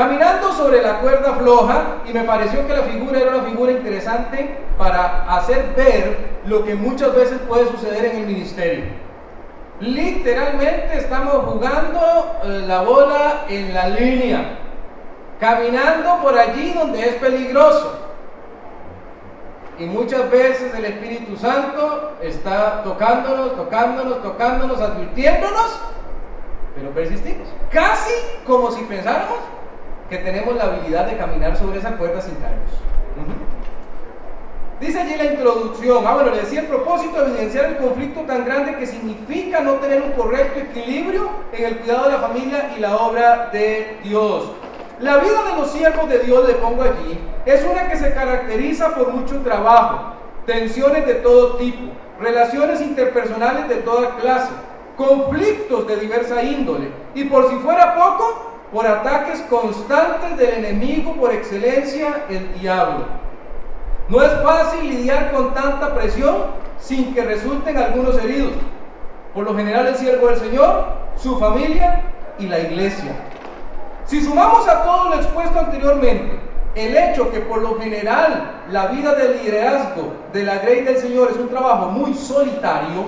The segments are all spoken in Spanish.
Caminando sobre la cuerda floja, y me pareció que la figura era una figura interesante para hacer ver lo que muchas veces puede suceder en el ministerio. Literalmente estamos jugando eh, la bola en la línea, caminando por allí donde es peligroso. Y muchas veces el Espíritu Santo está tocándonos, tocándonos, tocándonos, advirtiéndonos, pero persistimos. Casi como si pensáramos que tenemos la habilidad de caminar sobre esa cuerda sin caernos. Dice allí la introducción, ah bueno, le decía el propósito de evidenciar el conflicto tan grande que significa no tener un correcto equilibrio en el cuidado de la familia y la obra de Dios. La vida de los siervos de Dios, le pongo allí, es una que se caracteriza por mucho trabajo, tensiones de todo tipo, relaciones interpersonales de toda clase, conflictos de diversa índole y por si fuera poco, por ataques constantes del enemigo por excelencia, el diablo. No es fácil lidiar con tanta presión sin que resulten algunos heridos. Por lo general el siervo del Señor, su familia y la iglesia. Si sumamos a todo lo expuesto anteriormente, el hecho que por lo general la vida del liderazgo de la grey del Señor es un trabajo muy solitario,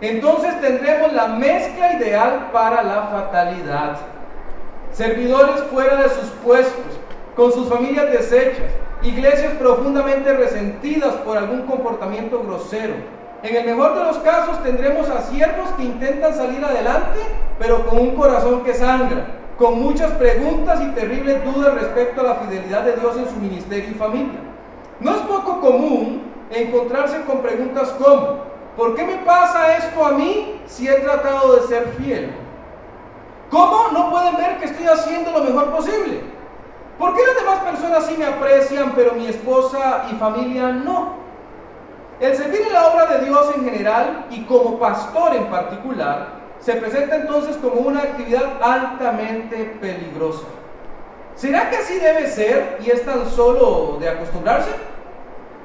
entonces tendremos la mezcla ideal para la fatalidad servidores fuera de sus puestos, con sus familias deshechas, iglesias profundamente resentidas por algún comportamiento grosero. En el mejor de los casos tendremos a siervos que intentan salir adelante, pero con un corazón que sangra, con muchas preguntas y terribles dudas respecto a la fidelidad de Dios en su ministerio y familia. No es poco común encontrarse con preguntas como, ¿por qué me pasa esto a mí si he tratado de ser fiel? ¿Cómo no pueden ver que estoy haciendo lo mejor posible? ¿Por qué las demás personas sí me aprecian, pero mi esposa y familia no? El servir en la obra de Dios en general y como pastor en particular se presenta entonces como una actividad altamente peligrosa. ¿Será que así debe ser y es tan solo de acostumbrarse?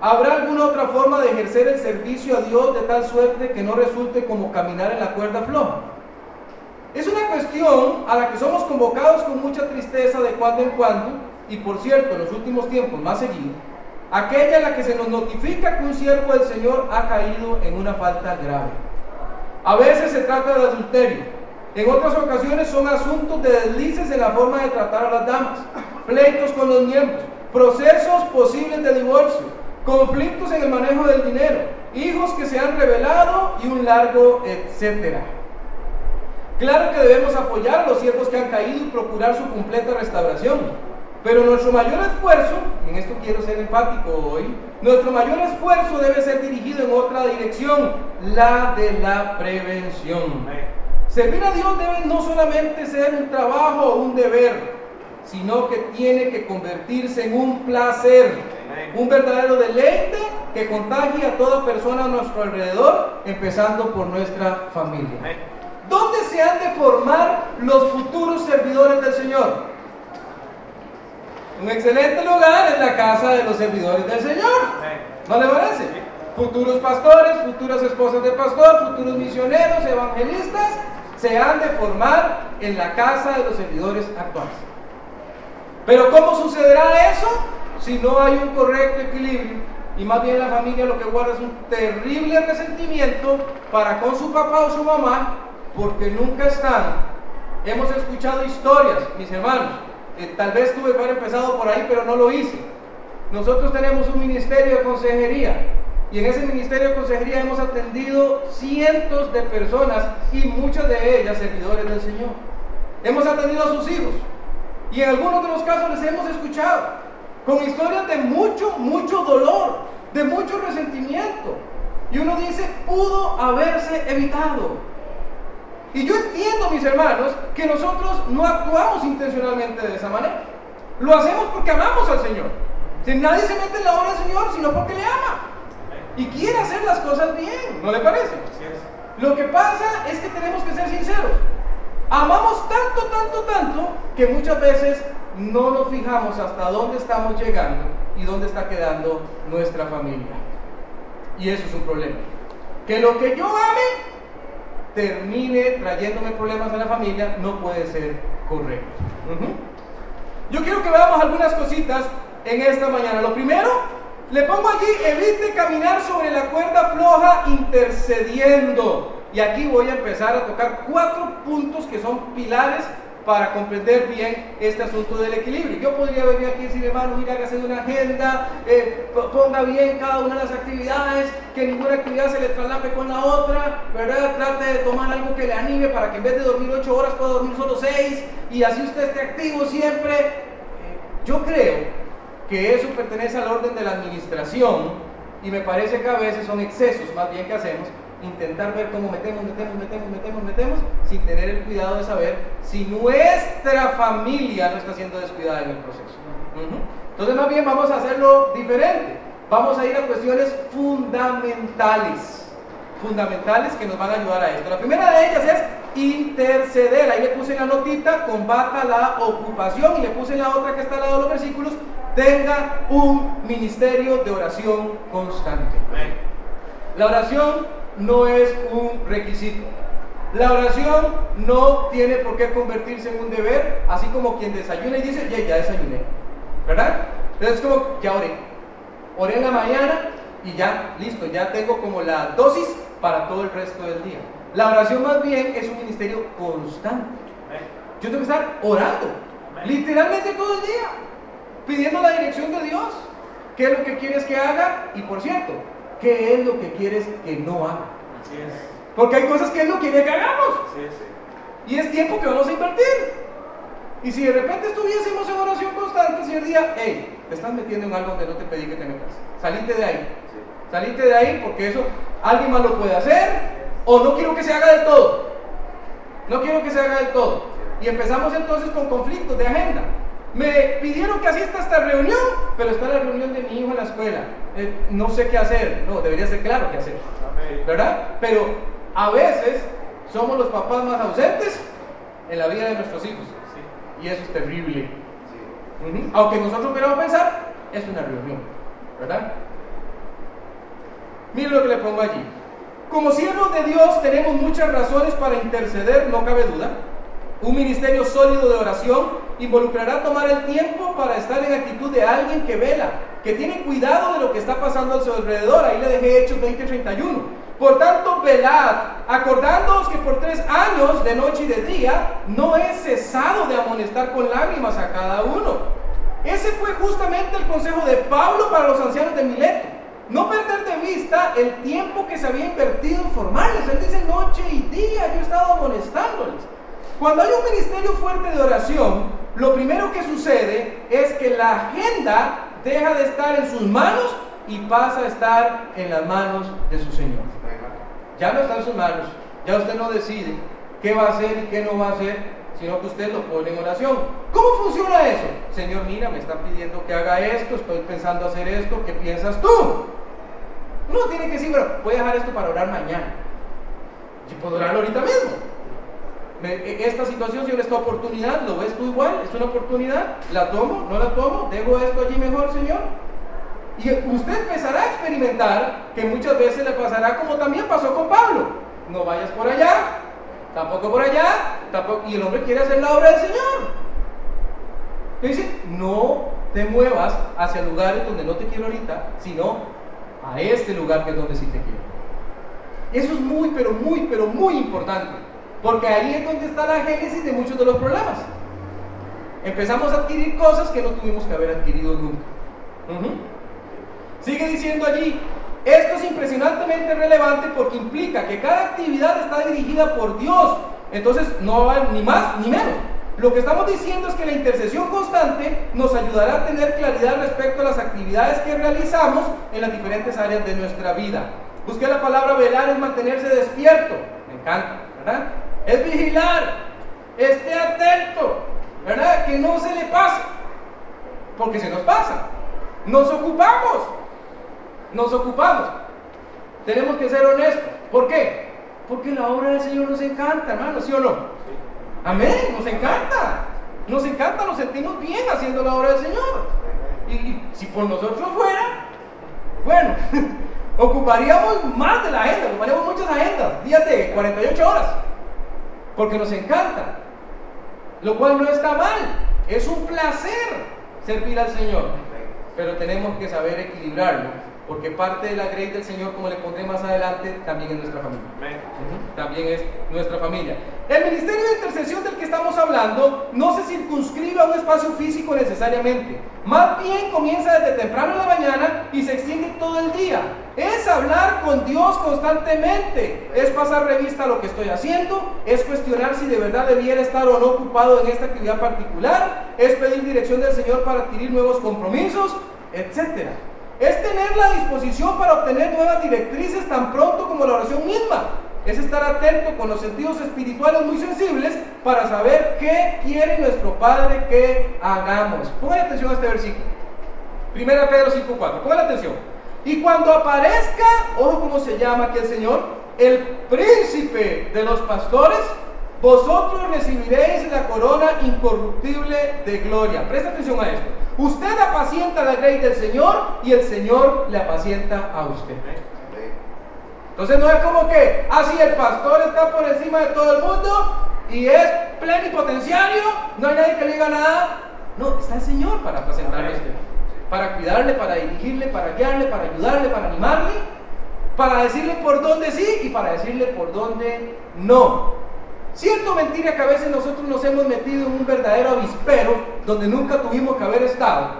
¿Habrá alguna otra forma de ejercer el servicio a Dios de tal suerte que no resulte como caminar en la cuerda floja? Es una cuestión a la que somos convocados con mucha tristeza de cuando en cuando, y por cierto, en los últimos tiempos más seguido, aquella en la que se nos notifica que un siervo del Señor ha caído en una falta grave. A veces se trata de adulterio, en otras ocasiones son asuntos de deslices en la forma de tratar a las damas, pleitos con los miembros, procesos posibles de divorcio, conflictos en el manejo del dinero, hijos que se han revelado y un largo etcétera. Claro que debemos apoyar a los siervos que han caído y procurar su completa restauración. Pero nuestro mayor esfuerzo, en esto quiero ser enfático hoy, nuestro mayor esfuerzo debe ser dirigido en otra dirección, la de la prevención. Servir a Dios debe no solamente ser un trabajo o un deber, sino que tiene que convertirse en un placer, un verdadero deleite que contagie a toda persona a nuestro alrededor, empezando por nuestra familia. ¿Dónde se han de formar los futuros servidores del Señor? Un excelente lugar es la casa de los servidores del Señor. ¿No le parece? Futuros pastores, futuras esposas de pastor, futuros misioneros, evangelistas, se han de formar en la casa de los servidores actuales. Pero ¿cómo sucederá eso si no hay un correcto equilibrio? Y más bien la familia lo que guarda es un terrible resentimiento para con su papá o su mamá porque nunca están. Hemos escuchado historias, mis hermanos. Eh, tal vez tuve que haber empezado por ahí, pero no lo hice. Nosotros tenemos un ministerio de consejería y en ese ministerio de consejería hemos atendido cientos de personas y muchas de ellas servidores del Señor. Hemos atendido a sus hijos y en algunos de los casos les hemos escuchado con historias de mucho, mucho dolor, de mucho resentimiento. Y uno dice, pudo haberse evitado. Y yo entiendo, mis hermanos, que nosotros no actuamos intencionalmente de esa manera. Lo hacemos porque amamos al Señor. Si nadie se mete en la obra del Señor, sino porque le ama. Y quiere hacer las cosas bien, ¿no le parece? Lo que pasa es que tenemos que ser sinceros. Amamos tanto, tanto, tanto, que muchas veces no nos fijamos hasta dónde estamos llegando y dónde está quedando nuestra familia. Y eso es un problema. Que lo que yo ame termine trayéndome problemas a la familia no puede ser correcto. Yo quiero que veamos algunas cositas en esta mañana. Lo primero, le pongo allí, evite caminar sobre la cuerda floja intercediendo. Y aquí voy a empezar a tocar cuatro puntos que son pilares para comprender bien este asunto del equilibrio. Yo podría venir aquí y decir, hermano, mira, haga una agenda, eh, ponga bien cada una de las actividades, que ninguna actividad se le traslape con la otra, ¿verdad? Trate de tomar algo que le anime para que en vez de dormir 8 horas pueda dormir solo 6 y así usted esté activo siempre. Eh, yo creo que eso pertenece al orden de la administración y me parece que a veces son excesos más bien que hacemos intentar ver cómo metemos, metemos, metemos, metemos, metemos, sin tener el cuidado de saber si nuestra familia no está siendo descuidada en el proceso. Entonces más bien vamos a hacerlo diferente. Vamos a ir a cuestiones fundamentales, fundamentales que nos van a ayudar a esto. La primera de ellas es interceder. Ahí le puse la notita, combata la ocupación y le puse en la otra que está al lado de los versículos, tenga un ministerio de oración constante. La oración no es un requisito. La oración no tiene por qué convertirse en un deber, así como quien desayuna y dice, ya, ya desayuné. ¿Verdad? Entonces es como, ya oré. Oré en la mañana y ya, listo, ya tengo como la dosis para todo el resto del día. La oración más bien es un ministerio constante. Yo tengo que estar orando, literalmente todo el día, pidiendo la dirección de Dios. ¿Qué es lo que quieres que haga? Y por cierto, ¿Qué es lo que quieres que no haga? Porque hay cosas que Él no quiere que hagamos. Y es tiempo que vamos a invertir. Y si de repente estuviésemos en oración constante, si el día, hey, te estás metiendo en algo donde no te pedí que te metas. Salite de ahí. Salite de ahí porque eso alguien más lo puede hacer. O no quiero que se haga del todo. No quiero que se haga del todo. Y empezamos entonces con conflictos de agenda. Me pidieron que asista a esta reunión, pero está la reunión de mi hijo en la escuela. Eh, no sé qué hacer. No, debería ser claro qué hacer. ¿Verdad? Pero a veces somos los papás más ausentes en la vida de nuestros hijos. Y eso es terrible. Aunque nosotros queramos pensar, es una reunión. ¿Verdad? Miren lo que le pongo allí. Como siervos de Dios tenemos muchas razones para interceder, no cabe duda. Un ministerio sólido de oración involucrará tomar el tiempo para estar en actitud de alguien que vela, que tiene cuidado de lo que está pasando a su alrededor. Ahí le dejé Hechos 20:31. Por tanto, velad, acordándoos que por tres años, de noche y de día, no he cesado de amonestar con lágrimas a cada uno. Ese fue justamente el consejo de Pablo para los ancianos de Mileto. No perder de vista el tiempo que se había invertido en formarles. Él dice noche y día, yo he estado amonestándoles. Cuando hay un ministerio fuerte de oración, lo primero que sucede es que la agenda deja de estar en sus manos y pasa a estar en las manos de su Señor. Ya no está en sus manos, ya usted no decide qué va a hacer y qué no va a hacer, sino que usted lo pone en oración. ¿Cómo funciona eso? Señor, mira, me están pidiendo que haga esto, estoy pensando hacer esto, ¿qué piensas tú? No tiene que decir, bueno, voy a dejar esto para orar mañana. Yo puedo orar ahorita mismo. Esta situación, Señor, esta oportunidad, ¿lo ves tú igual? ¿Es una oportunidad? ¿La tomo? ¿No la tomo? ¿Dejo esto allí mejor, Señor? Y usted empezará a experimentar que muchas veces le pasará como también pasó con Pablo. No vayas por allá, tampoco por allá, tampoco, y el hombre quiere hacer la obra del Señor. Dice, no te muevas hacia lugares donde no te quiero ahorita, sino a este lugar que es donde sí te quiero. Eso es muy, pero muy, pero muy importante. Porque ahí es donde está la génesis de muchos de los problemas. Empezamos a adquirir cosas que no tuvimos que haber adquirido nunca. Sigue diciendo allí, esto es impresionantemente relevante porque implica que cada actividad está dirigida por Dios. Entonces no va ni más ni menos. Lo que estamos diciendo es que la intercesión constante nos ayudará a tener claridad respecto a las actividades que realizamos en las diferentes áreas de nuestra vida. Busque la palabra velar es mantenerse despierto. Me encanta, ¿verdad? Es vigilar, esté atento, ¿verdad? Que no se le pase, porque se nos pasa. Nos ocupamos, nos ocupamos. Tenemos que ser honestos. ¿Por qué? Porque la obra del Señor nos encanta, hermano, ¿sí o no? Amén, nos encanta. Nos encanta, nos sentimos bien haciendo la obra del Señor. Y, si por nosotros fuera, bueno, ocuparíamos más de la agenda, ocuparíamos muchas agendas, días de 48 horas porque nos encanta, lo cual no está mal. Es un placer servir al Señor, pero tenemos que saber equilibrarlo porque parte de la grace del Señor, como le pondré más adelante, también es nuestra familia. También es nuestra familia. El ministerio de intercesión del que estamos hablando no se circunscribe a un espacio físico necesariamente. Más bien comienza desde temprano en la mañana y se extiende todo el día. Es hablar con Dios constantemente. Es pasar revista a lo que estoy haciendo. Es cuestionar si de verdad debiera estar o no ocupado en esta actividad particular. Es pedir dirección del Señor para adquirir nuevos compromisos, etcétera es tener la disposición para obtener nuevas directrices tan pronto como la oración misma. Es estar atento con los sentidos espirituales muy sensibles para saber qué quiere nuestro Padre que hagamos. Pongan atención a este versículo. Primera Pedro 5.4. Pongan atención. Y cuando aparezca, ojo cómo se llama aquí el Señor, el príncipe de los pastores, vosotros recibiréis la corona incorruptible de gloria. Presta atención a esto. Usted apacienta la grey del Señor y el Señor le apacienta a usted. Entonces no es como que así ah, el pastor está por encima de todo el mundo y es plenipotenciario, no hay nadie que le diga nada. No, está el Señor para apacentarle a usted, para cuidarle, para dirigirle, para guiarle, para ayudarle, para animarle, para decirle por dónde sí y para decirle por dónde no. Cierto mentira que a veces nosotros nos hemos metido en un verdadero avispero donde nunca tuvimos que haber estado,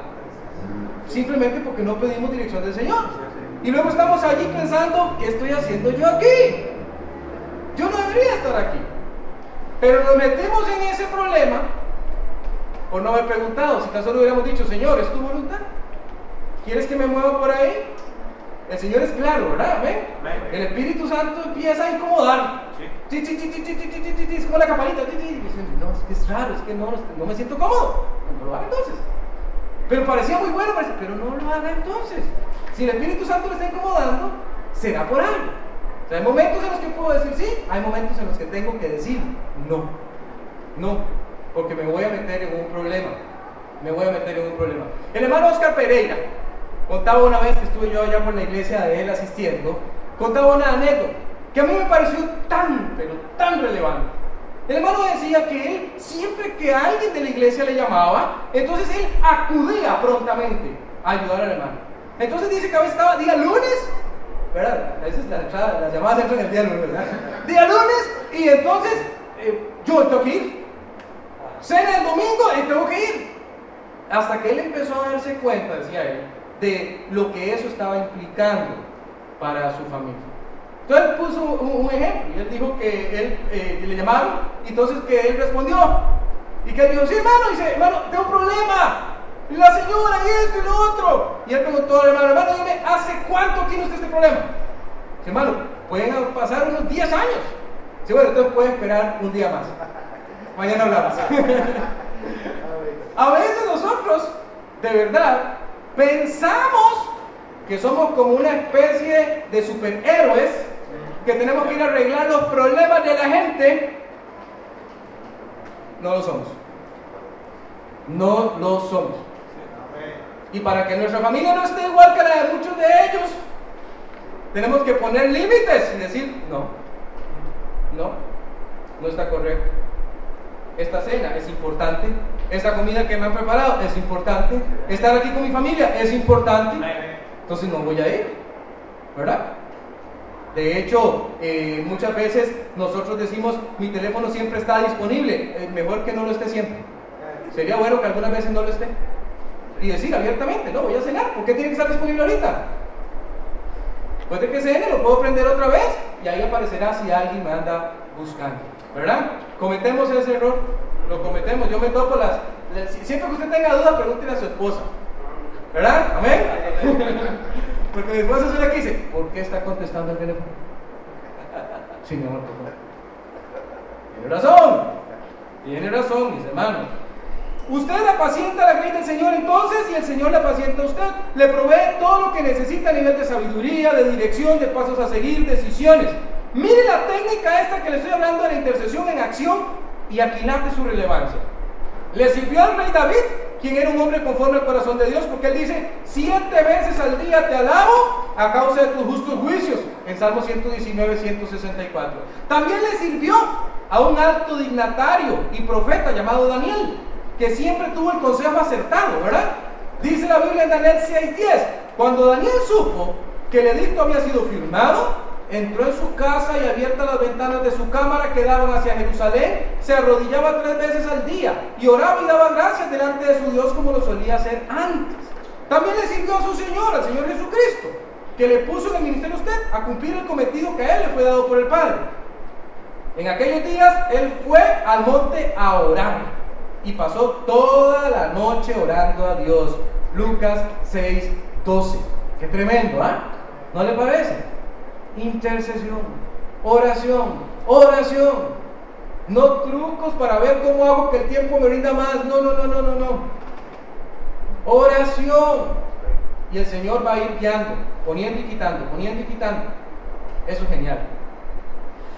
simplemente porque no pedimos dirección del Señor. Y luego estamos allí pensando, ¿qué estoy haciendo yo aquí? Yo no debería estar aquí. Pero nos metemos en ese problema por no haber preguntado. Si tan solo hubiéramos dicho, Señor, ¿es tu voluntad? ¿Quieres que me mueva por ahí? El Señor es claro, ¿verdad? ¿Ven? El Espíritu Santo empieza a incomodar. Es como la campanita. No, es que es raro, es que no, no me siento cómodo. No lo haga entonces. Pero parecía muy bueno, pero no lo haga entonces. Si el Espíritu Santo le está incomodando, será por algo. Hay momentos en los que puedo decir sí, hay momentos en los que tengo que decir no. No, porque me voy a meter en un problema. Me voy a meter en un problema. El hermano Oscar Pereira, Contaba una vez que estuve yo allá por la iglesia de él asistiendo, contaba una anécdota que a mí me pareció tan, pero tan relevante. El hermano decía que él, siempre que alguien de la iglesia le llamaba, entonces él acudía prontamente a ayudar al hermano. Entonces dice que a veces estaba día lunes, ¿verdad? A veces la las llamadas entran el día lunes, ¿verdad? Día lunes, y entonces eh, yo tengo que ir. Cena el domingo y tengo que ir. Hasta que él empezó a darse cuenta, decía él, de lo que eso estaba implicando para su familia. Entonces él puso un, ejemplo y él dijo que él eh, le llamaron y entonces que él respondió y que él dijo, sí hermano, dice, hermano, tengo un problema, y la señora y esto y lo otro. Y él preguntó al hermano, hermano, dime, ¿hace cuánto tiene usted este problema? Dice, hermano, pueden pasar unos 10 años. Sí, bueno, entonces puede esperar un día más. Mañana hablamos. A veces nosotros, de verdad, Pensamos que somos como una especie de superhéroes que tenemos que ir a arreglar los problemas de la gente. No lo somos. No lo somos. Y para que nuestra familia no esté igual que la de muchos de ellos, tenemos que poner límites y decir, no, no, no está correcto. Esta cena es importante, esta comida que me han preparado es importante, estar aquí con mi familia es importante, entonces no voy a ir, ¿verdad? De hecho, eh, muchas veces nosotros decimos, mi teléfono siempre está disponible, es mejor que no lo esté siempre. Sería bueno que algunas veces no lo esté. Y decir abiertamente, no, voy a cenar, ¿por qué tiene que estar disponible ahorita? Después de que cene, lo puedo prender otra vez y ahí aparecerá si alguien me anda buscando. ¿Verdad? Cometemos ese error, lo cometemos. Yo me topo las. Siempre que usted tenga dudas, pregúntele a su esposa. ¿Verdad? ¿Amén? Porque mi esposa es la que dice: ¿Por qué está contestando el teléfono? Sí, mi amor, Tiene razón. Tiene razón, mis hermanos. Usted apacienta la grey del Señor entonces y el Señor le apacienta a usted. Le provee todo lo que necesita a nivel de sabiduría, de dirección, de pasos a seguir, decisiones. Mire la técnica esta que le estoy hablando de la intercesión en acción y aquilate su relevancia. Le sirvió al rey David, quien era un hombre conforme al corazón de Dios, porque él dice, siete veces al día te alabo a causa de tus justos juicios, en Salmo 119, 164. También le sirvió a un alto dignatario y profeta llamado Daniel, que siempre tuvo el consejo acertado, ¿verdad? Dice la Biblia en Daniel 6:10, cuando Daniel supo que el edicto había sido firmado, entró en su casa y abiertas las ventanas de su cámara que daban hacia Jerusalén, se arrodillaba tres veces al día y oraba y daba gracias delante de su Dios como lo solía hacer antes. También le sirvió a su Señor, al Señor Jesucristo, que le puso en el ministerio a usted a cumplir el cometido que a él le fue dado por el Padre. En aquellos días él fue al monte a orar y pasó toda la noche orando a Dios. Lucas 6, 12. Qué tremendo, ¿ah? ¿No le parece? Intercesión, oración, oración. No trucos para ver cómo hago que el tiempo me rinda más. No, no, no, no, no, no. Oración. Y el Señor va a ir guiando, poniendo y quitando, poniendo y quitando. Eso es genial.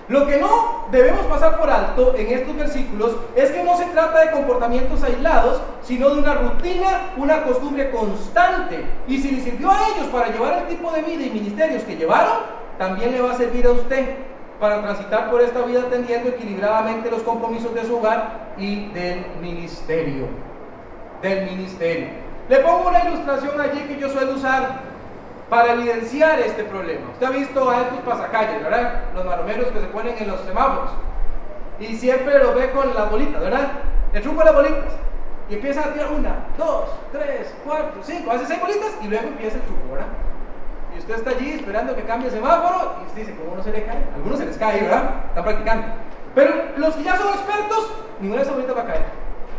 Lo que no debemos pasar por alto en estos versículos es que no se trata de comportamientos aislados, sino de una rutina, una costumbre constante. Y si le sirvió a ellos para llevar el tipo de vida y ministerios que llevaron, también le va a servir a usted para transitar por esta vida atendiendo equilibradamente los compromisos de su hogar y del ministerio. Del ministerio. Le pongo una ilustración allí que yo suelo usar para evidenciar este problema. Usted ha visto a estos pasacalles, ¿verdad? Los maromeros que se ponen en los semáforos. Y siempre los ve con las bolitas, ¿verdad? El truco de las bolitas. Y empieza a tirar una, dos, tres, cuatro, cinco, hace seis bolitas y luego empieza el truco, ¿verdad? Y usted está allí esperando que cambie el semáforo y usted dice, ¿cómo no se le cae? Algunos se les cae, ¿verdad? Están practicando. Pero los que ya son expertos, ninguna de esas bolitas va a caer.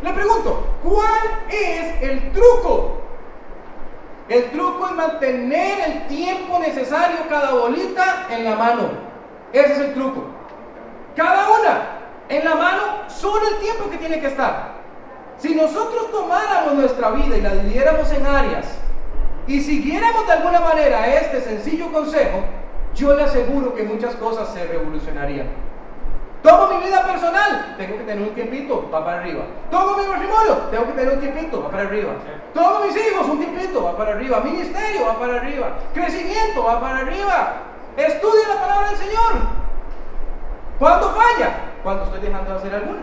Le pregunto, ¿cuál es el truco? El truco es mantener el tiempo necesario cada bolita en la mano. Ese es el truco. Cada una en la mano, solo el tiempo que tiene que estar. Si nosotros tomáramos nuestra vida y la dividiéramos en áreas, y siguiéramos de alguna manera este sencillo consejo, yo le aseguro que muchas cosas se revolucionarían. Tomo mi vida personal, tengo que tener un tiempito, va para arriba. Tomo mi matrimonio, tengo que tener un tiempito, va para arriba. Tomo mis hijos, un tiempito, va para arriba. Ministerio, va para arriba. Crecimiento, va para arriba. Estudio la palabra del Señor. ¿Cuándo falla? Cuando estoy dejando de hacer alguna.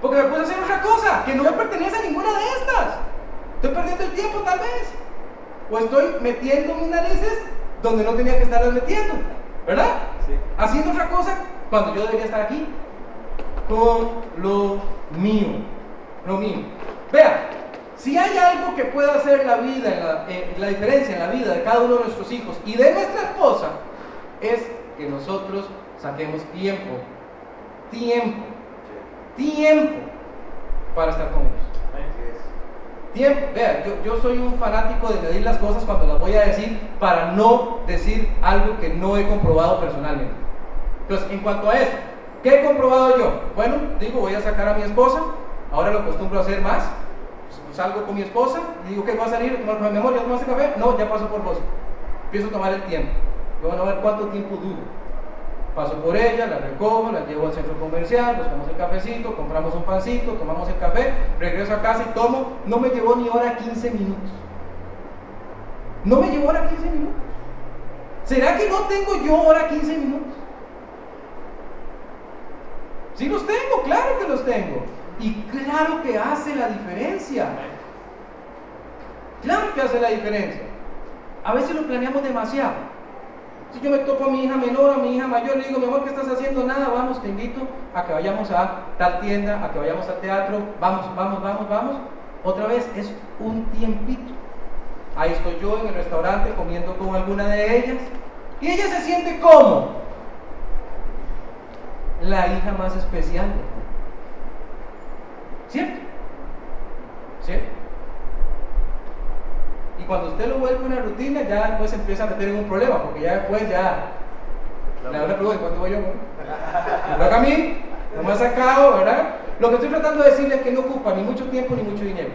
Porque me puedo hacer otra cosa que no me pertenece a ninguna de estas. Estoy perdiendo el tiempo tal vez. O estoy metiendo mis narices donde no tenía que estarlas metiendo. ¿Verdad? Haciendo otra cosa cuando yo debería estar aquí. Con lo mío. Lo mío. Vea, si hay algo que pueda hacer la vida, la, eh, la diferencia en la vida de cada uno de nuestros hijos y de nuestra esposa, es que nosotros saquemos tiempo. Tiempo. Tiempo para estar con ellos. Tiempo, yo, soy un fanático de medir las cosas cuando las voy a decir para no decir algo que no he comprobado personalmente. Entonces, en cuanto a eso, ¿qué he comprobado yo? Bueno, digo, voy a sacar a mi esposa, ahora lo acostumbro a hacer más, salgo con mi esposa y digo, ¿qué va a salir? ¿Tomar mi amor? ¿Ya tomaste café? No, ya paso por vos. Empiezo a tomar el tiempo. Yo a ver cuánto tiempo duro. Paso por ella, la recojo, la llevo al centro comercial, nos tomamos el cafecito, compramos un pancito, tomamos el café, regreso a casa y tomo. No me llevó ni hora 15 minutos. No me llevó hora 15 minutos. ¿Será que no tengo yo hora 15 minutos? Sí los tengo, claro que los tengo. Y claro que hace la diferencia. Claro que hace la diferencia. A veces lo planeamos demasiado. Si yo me topo a mi hija menor, a mi hija mayor, le digo, mi amor, ¿qué estás haciendo? Nada, vamos, te invito a que vayamos a tal tienda, a que vayamos al teatro, vamos, vamos, vamos, vamos. Otra vez, es un tiempito. Ahí estoy yo en el restaurante comiendo con alguna de ellas. Y ella se siente como la hija más especial. ¿Cierto? ¿Cierto? Y cuando usted lo vuelve una rutina, ya después se empieza a meter en un problema, porque ya después ya. Le hago una pregunta, ¿cuánto voy yo? Me toca a mí, no me ha sacado, ¿verdad? Lo que estoy tratando de decirle es que no ocupa ni mucho tiempo ni mucho dinero.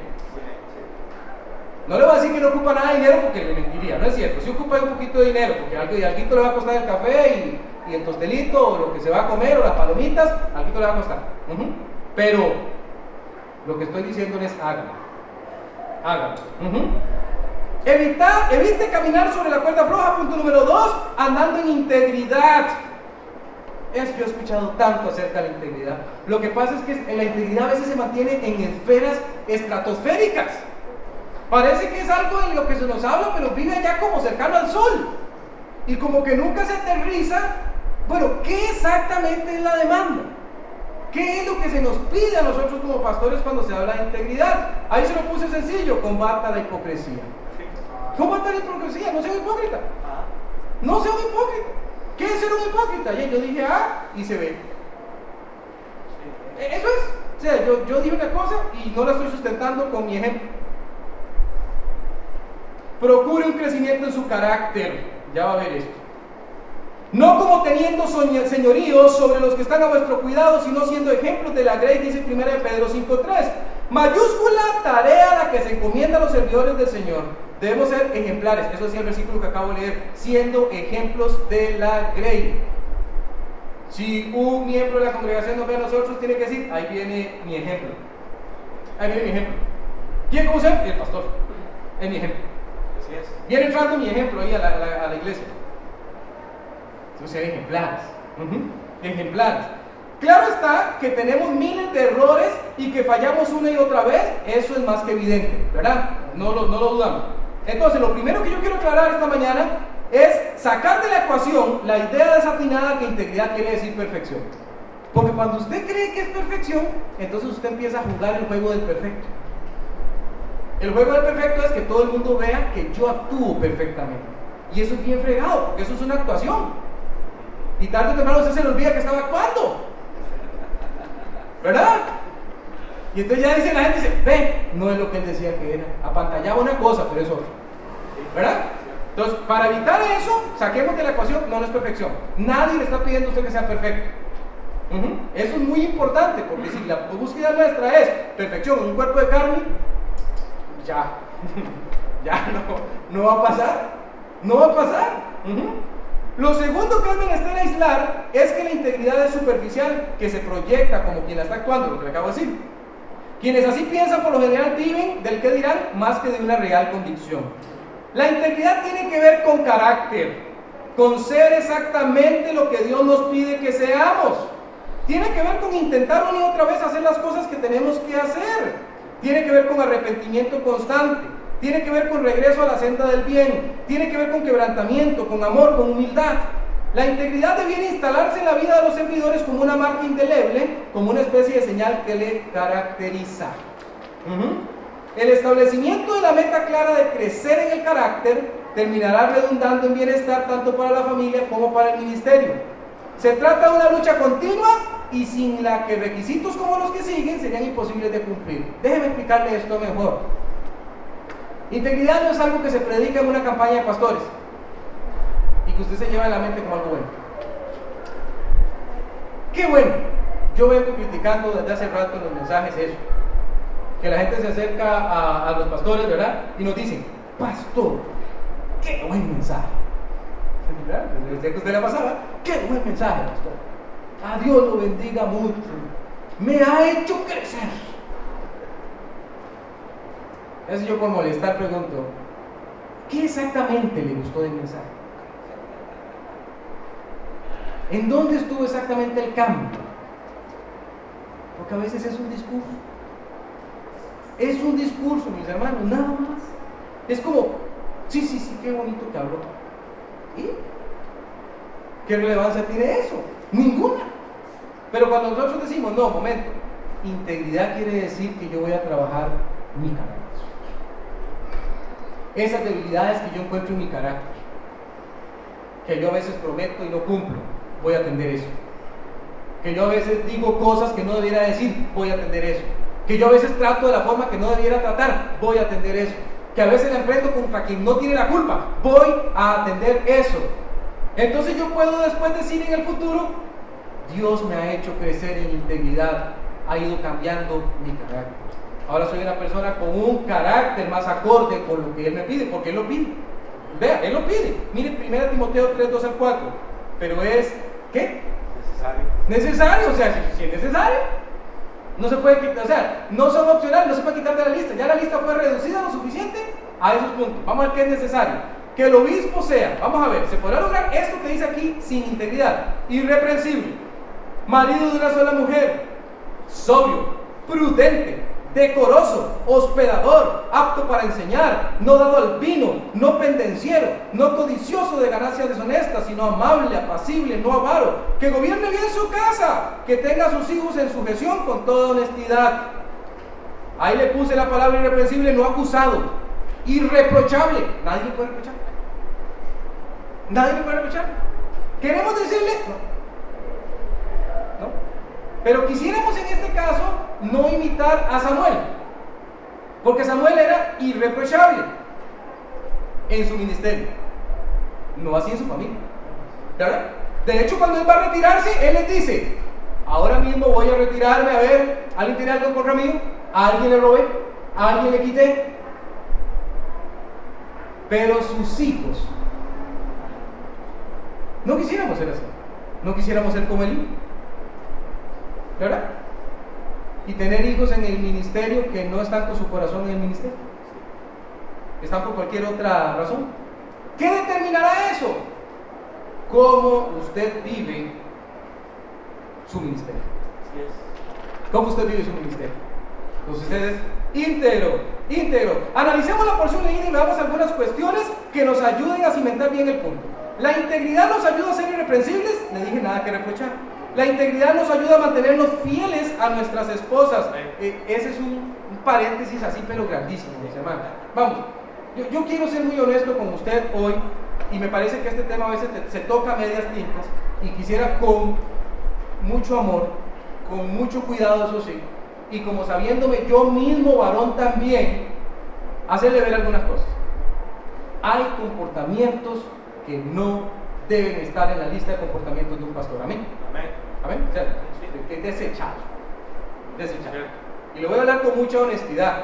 No le voy a decir que no ocupa nada de dinero porque le mentiría, no es cierto. Si ocupa un poquito de dinero, porque algo, y algo le va a costar el café y, el tostelito, o lo que se va a comer, o las palomitas, algo le va a costar. Pero lo que estoy diciendo es hágalo. Hágalo. Evita, evite caminar sobre la cuerda floja, punto número dos, andando en integridad. Es que he escuchado tanto acerca de la integridad. Lo que pasa es que la integridad a veces se mantiene en esferas estratosféricas. Parece que es algo de lo que se nos habla, pero vive allá como cercano al sol. Y como que nunca se aterriza. Bueno, ¿qué exactamente es la demanda? ¿Qué es lo que se nos pide a nosotros como pastores cuando se habla de integridad? Ahí se lo puse sencillo, combata la hipocresía. Combata la hipocresía, no sea un hipócrita. No sea un hipócrita. ¿Qué es ser un hipócrita? Y yo dije A y se ve. Eso es. O sea, yo, yo dije una cosa y no la estoy sustentando con mi ejemplo. Procure un crecimiento en su carácter. Ya va a ver esto. No como teniendo señoríos sobre los que están a vuestro cuidado, sino siendo ejemplos de la grey, dice 1 Pedro 5.3. Mayúscula tarea a la que se encomienda a los servidores del Señor. Debemos ser ejemplares, eso decía el versículo que acabo de leer, siendo ejemplos de la grey. Si un miembro de la congregación nos ve a nosotros, tiene que decir, ahí viene mi ejemplo. Ahí viene mi ejemplo. ¿Quién conoce? El pastor. Es mi ejemplo. Así es. Viene entrando mi ejemplo ahí a la, a la iglesia. Entonces, ejemplares. Ejemplares. Claro está que tenemos miles de errores y que fallamos una y otra vez, eso es más que evidente, ¿verdad? No lo, no lo dudamos. Entonces, lo primero que yo quiero aclarar esta mañana es sacar de la ecuación la idea desatinada que integridad quiere decir perfección. Porque cuando usted cree que es perfección, entonces usted empieza a jugar el juego del perfecto. El juego del perfecto es que todo el mundo vea que yo actúo perfectamente. Y eso es bien fregado, porque eso es una actuación. Y tarde o temprano usted se le olvida que estaba actuando. ¿Verdad? Y entonces ya dice la gente, dice, ve, no es lo que él decía que era. Apantallaba una cosa, pero es otra. ¿Verdad? Entonces, para evitar eso, saquemos de la ecuación, no, no es perfección. Nadie le está pidiendo a usted que sea perfecto. Eso es muy importante, porque si la búsqueda nuestra es perfección en un cuerpo de carne, ya, ya no, no va a pasar. No va a pasar. Lo segundo que es menester aislar es que la integridad es superficial, que se proyecta como quien la está actuando, lo que le acabo de decir. Quienes así piensan por lo general viven del que dirán más que de una real convicción. La integridad tiene que ver con carácter, con ser exactamente lo que Dios nos pide que seamos. Tiene que ver con intentar una y otra vez hacer las cosas que tenemos que hacer. Tiene que ver con arrepentimiento constante tiene que ver con regreso a la senda del bien, tiene que ver con quebrantamiento, con amor, con humildad. La integridad debiera instalarse en la vida de los servidores como una marca indeleble, como una especie de señal que le caracteriza. El establecimiento de la meta clara de crecer en el carácter terminará redundando en bienestar tanto para la familia como para el ministerio. Se trata de una lucha continua y sin la que requisitos como los que siguen serían imposibles de cumplir. Déjeme explicarle esto mejor. Integridad no es algo que se predica en una campaña de pastores usted se lleva en la mente como algo bueno. Qué bueno. Yo vengo criticando desde hace rato en los mensajes eso. Que la gente se acerca a, los pastores, ¿verdad? Y nos dicen, pastor, qué buen mensaje. ¿Verdad? Desde que usted le pasaba, qué buen mensaje, pastor. A Dios lo bendiga mucho. Me ha hecho crecer. Entonces yo por molestar pregunto, ¿qué exactamente le gustó del mensaje? ¿En dónde estuvo exactamente el cambio? Porque a veces es un discurso. Es un discurso, mis hermanos, nada más. Es como, sí, sí, sí, qué bonito que habló. ¿Y qué relevancia tiene eso? Ninguna. Pero cuando nosotros decimos, no, momento, integridad quiere decir que yo voy a trabajar mi carácter esas debilidades que yo encuentro en mi carácter, que yo a veces prometo y no cumplo, voy a atender eso. Que yo a veces digo cosas que no debiera decir, voy a atender eso. Que yo a veces trato de la forma que no debiera tratar, voy a atender eso. Que a veces me enfrento contra quien no tiene la culpa, voy a atender eso. Entonces yo puedo después decir en el futuro, Dios me ha hecho crecer en integridad, ha ido cambiando mi carácter. Ahora soy una persona con un carácter más acorde con lo que Él me pide, porque Él lo pide. Vea, Él lo pide. Mire 1 Timoteo 3, 2 al 4. Pero es, ¿qué? Necesario. Necesario, o sea, si, es necesario. No se puede quitar, o sea, no son opcionales, no se puede quitar de la lista. Ya la lista fue reducida lo suficiente a esos puntos. Vamos a ver qué es necesario. que el obispo sea, vamos a ver, se podrá lograr esto que dice aquí sin integridad, irreprensible, marido de una sola mujer, sobrio, prudente, decoroso, hospedador, apto para enseñar, no dado al vino, no pendenciero, no codicioso de ganancias deshonestas, sino amable, apacible, no avaro, que gobierne bien su casa, que tenga a sus hijos en sujeción con toda honestidad. Ahí le puse la palabra irreprensible, no acusado, irreprochable. Nadie le puede reprochar. Nadie le puede reprochar. ¿Queremos decirle? Pero quisiéramos en este caso no imitar a Samuel, porque Samuel era irreprochable en su ministerio, no así en su familia. ¿verdad? De hecho, cuando él va a retirarse, él les dice, ahora mismo voy a retirarme, a ver, ¿alguien tiene algo contra mí? ¿A alguien le robé? ¿A alguien le quité? Pero sus hijos, no quisiéramos ser así, no quisiéramos ser como él. ¿Verdad? Y tener hijos en el ministerio que no están con su corazón en el ministerio. Están por cualquier otra razón. ¿Qué determinará eso? Cómo usted vive su ministerio. ¿Cómo usted vive su ministerio? Entonces usted es íntegro, íntegro. Analicemos la porción leída y veamos algunas cuestiones que nos ayuden a cimentar bien el punto. La integridad nos ayuda a ser irreprensibles, le dije nada que reprochar. La integridad nos ayuda a mantenernos fieles a nuestras esposas. Eh, ese es un, paréntesis así, pero grandísimo, mis hermanos. Vamos, yo, quiero ser muy honesto con usted hoy y me parece que este tema a veces se toca a medias tintas y quisiera con mucho amor, con mucho cuidado, eso sí, y como sabiéndome yo mismo varón también, hacerle ver algunas cosas. Hay comportamientos que no deben estar en la lista de comportamientos de un pastor. Amén. Amén. O sea, desechados. Desechados. Y le voy a hablar con mucha honestidad.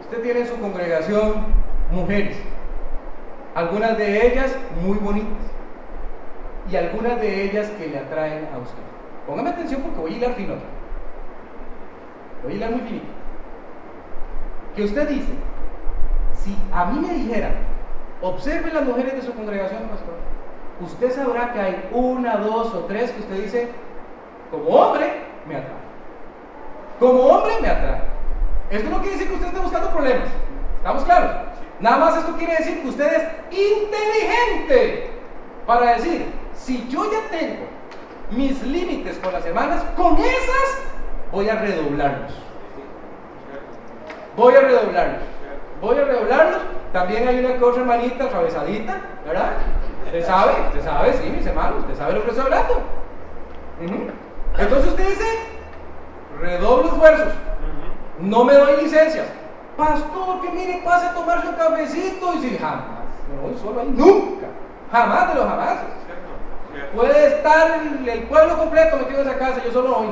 Usted tiene en su congregación mujeres, algunas de ellas muy bonitas y algunas de ellas que le atraen a usted. Póngame atención porque voy a hilar fino. Voy a hilar muy finito. Que usted dice, si a mí me dijeran, observe las mujeres de su congregación, pastor, usted sabrá que hay una, dos o tres que usted dice, como hombre, me atrae. Como hombre, me atrae. Esto no quiere decir que usted esté buscando problemas. ¿Estamos claros? Nada más esto quiere decir que usted es inteligente para decir, si yo ya tengo mis límites con las hermanas, con esas voy a redoblarlos. Voy a redoblarlos. Voy a redoblarlos. También hay una cosa hermanita atravesadita, ¿verdad? Usted sabe, usted sabe, sí, mis hermanos, usted sabe lo que estoy hablando. Entonces usted dice, redoblo esfuerzos, no me doy licencias. Pastor, que mire, pase a tomarse un cafecito y si jamás, no voy solo ahí, nunca, jamás de los jamás. Puede estar el pueblo completo metido en esa casa, yo solo voy.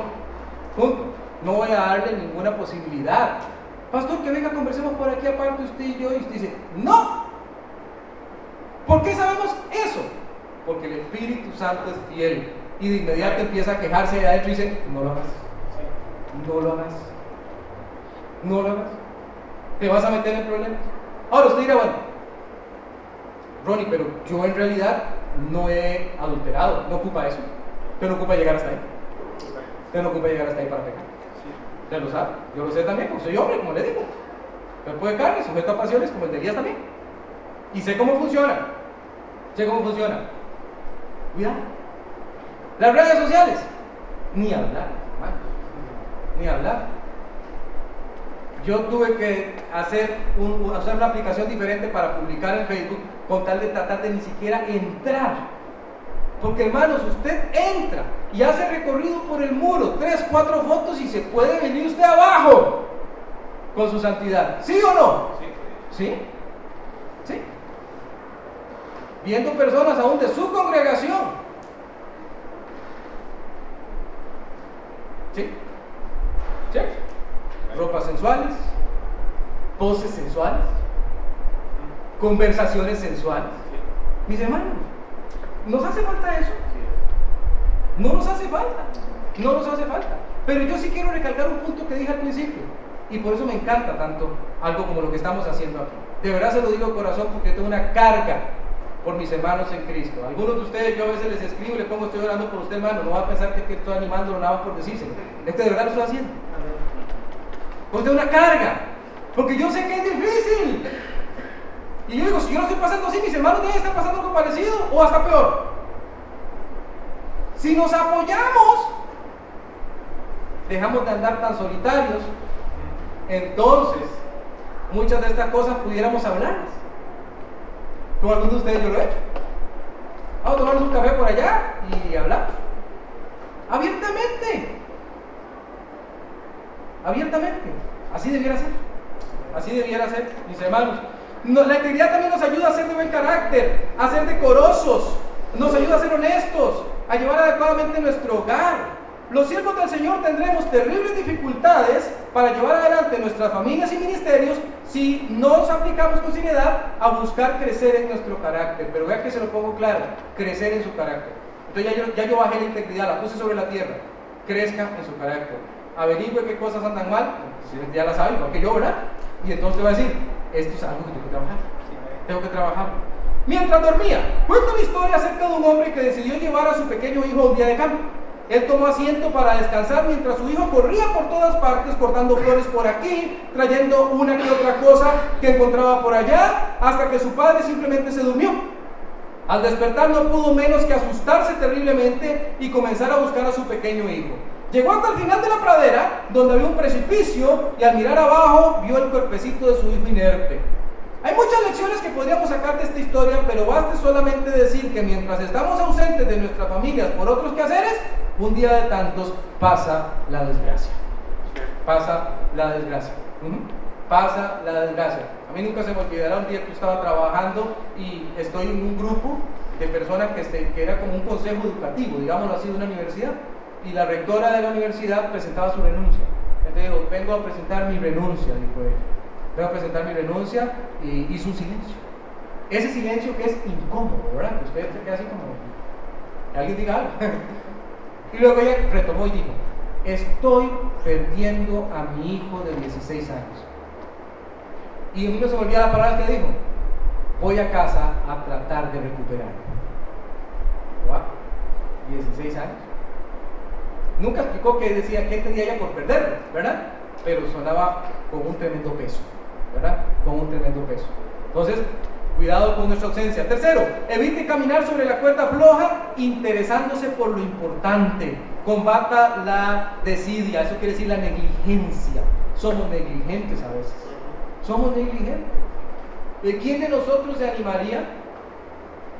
Punto. No voy a darle ninguna posibilidad. Pastor, que venga, conversemos por aquí aparte usted y yo. Y usted dice, no, ¿Por qué sabemos eso? Porque el Espíritu Santo es fiel y de inmediato empieza a quejarse de adentro y dice, no lo hagas, no lo hagas, no lo hagas, te vas a meter en problemas. Ahora usted dirá, bueno, Ronnie, pero yo en realidad no he adulterado, no ocupa eso, usted no ocupa llegar hasta ahí, usted no ocupa llegar hasta ahí para pecar. Ya lo sabe, yo lo sé también porque soy hombre, como le digo. Cuerpo de carne, sujeto a pasiones como el de Elías también. Y sé cómo funciona. Sé cómo funciona. Cuidado. Las redes sociales, ni hablar, ni hablar. Yo tuve que hacer, hacer una aplicación diferente para publicar en Facebook con tal de tratar de ni siquiera entrar. Porque hermanos, usted entra y hace recorrido por el muro, tres, cuatro fotos y se puede venir usted abajo con su santidad. ¿Sí o no? ¿Sí? ¿Sí? viendo personas aún de su congregación. ¿Sí? ¿Sí? Ropas sensuales, poses sensuales, conversaciones sensuales. Mis hermanos, ¿nos hace falta eso? No nos hace falta, no nos hace falta. Pero yo sí quiero recalcar un punto que dije al principio, y por eso me encanta tanto algo como lo que estamos haciendo aquí. De verdad se lo digo de corazón porque tengo una carga por mis hermanos en Cristo. Algunos de ustedes yo a veces les escribo y les pongo estoy orando por usted hermano, no va a pensar que, estoy animándolo nada por decírselo. Es que de verdad lo estoy haciendo. Porque tengo una carga. Porque yo sé que es difícil. Y yo digo, si yo no estoy pasando así, mis hermanos deben estar pasando algo parecido o hasta peor. Si nos apoyamos, dejamos de andar tan solitarios, entonces muchas de estas cosas pudiéramos hablarlas. Como algunos de ustedes yo lo he hecho. Vamos a tomarnos un café por allá y hablar. Abiertamente. Abiertamente. Así debiera ser. Así debiera ser, mis hermanos. La integridad también nos ayuda a ser de buen carácter, a ser decorosos, nos ayuda a ser honestos, a llevar adecuadamente nuestro hogar. Los siervos del Señor tendremos terribles dificultades para llevar adelante nuestras familias y ministerios si no nos aplicamos con seriedad a buscar crecer en nuestro carácter. Pero vea que se lo pongo claro, crecer en su carácter. Entonces ya yo, ya yo bajé la integridad, la puse sobre la tierra. Crezca en su carácter. Averigüe qué cosas andan mal, ya la sabe, igual que yo, ¿verdad? Y entonces te va a decir, esto es algo que tengo que trabajar. Tengo que trabajar. Mientras dormía, cuento la historia acerca de un hombre que decidió llevar a su pequeño hijo a un día de campo. Él tomó asiento para descansar mientras su hijo corría por todas partes cortando flores por aquí, trayendo una que otra cosa que encontraba por allá, hasta que su padre simplemente se durmió. Al despertar no pudo menos que asustarse terriblemente y comenzar a buscar a su pequeño hijo. Llegó hasta el final de la pradera, donde había un precipicio, y al mirar abajo vio el cuerpecito de su hijo inerte. Hay muchas lecciones que podríamos sacar de esta historia, pero basta solamente decir que mientras estamos ausentes de nuestras familias por otros quehaceres, un día de tantos pasa la desgracia. Pasa la desgracia. Pasa la desgracia. A mí nunca se me olvidará un día que estaba trabajando y estoy en un grupo de personas que, este, que era como un consejo educativo, digámoslo así, de una universidad, y la rectora de la universidad presentaba su renuncia. Entonces dijo, vengo a presentar mi renuncia, dijo ella vengo a presentar mi renuncia y hizo un silencio. Ese silencio que es incómodo, ¿verdad? Usted se queda así como, que alguien diga algo. y luego ella retomó y dijo, estoy perdiendo a mi hijo de 16 años. Y a mí se volvía la palabra que dijo, voy a casa a tratar de recuperarlo. Wow, 16 años. Nunca explicó qué decía, qué tenía ella por perderlo, ¿verdad? Pero sonaba con un tremendo peso. ¿verdad? Con un tremendo peso. Entonces, cuidado con nuestra ausencia. Tercero, evite caminar sobre la cuerda floja interesándose por lo importante. Combata la desidia, eso quiere decir la negligencia. Somos negligentes a veces. Somos negligentes. ¿De quién de nosotros se animaría